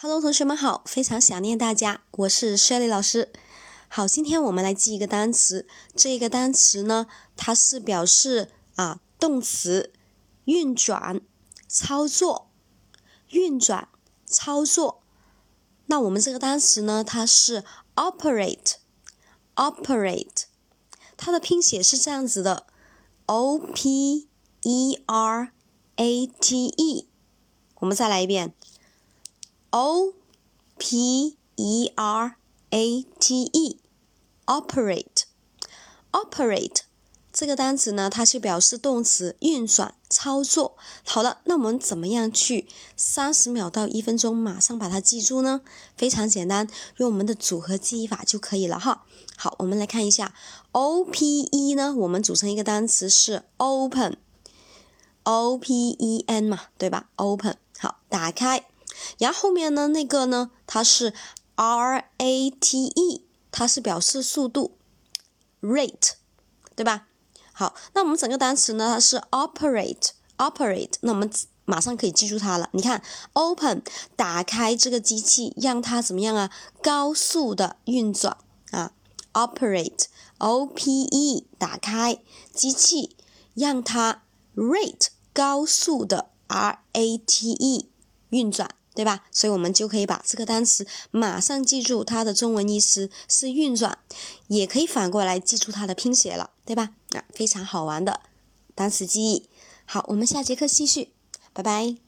Hello，同学们好，非常想念大家，我是 Shelly 老师。好，今天我们来记一个单词，这个单词呢，它是表示啊动词运转、操作、运转、操作。那我们这个单词呢，它是 operate，operate，它的拼写是这样子的，o p e r a t e。我们再来一遍。O P E R A T E，operate，operate 这个单词呢，它是表示动词运转、操作。好了，那我们怎么样去三十秒到一分钟马上把它记住呢？非常简单，用我们的组合记忆法就可以了哈。好，我们来看一下 O P E 呢，我们组成一个单词是 open，O P E N 嘛，对吧？open，好，打开。然后后面呢，那个呢，它是 R A T E，它是表示速度，rate，对吧？好，那我们整个单词呢，它是 operate，operate，那我们马上可以记住它了。你看，open，打开这个机器，让它怎么样啊？高速的运转啊，operate，O P E，打开机器，让它 rate，高速的 R A T E 运转。对吧？所以我们就可以把这个单词马上记住，它的中文意思是运转，也可以反过来记住它的拼写了，对吧？啊，非常好玩的单词记忆。好，我们下节课继续，拜拜。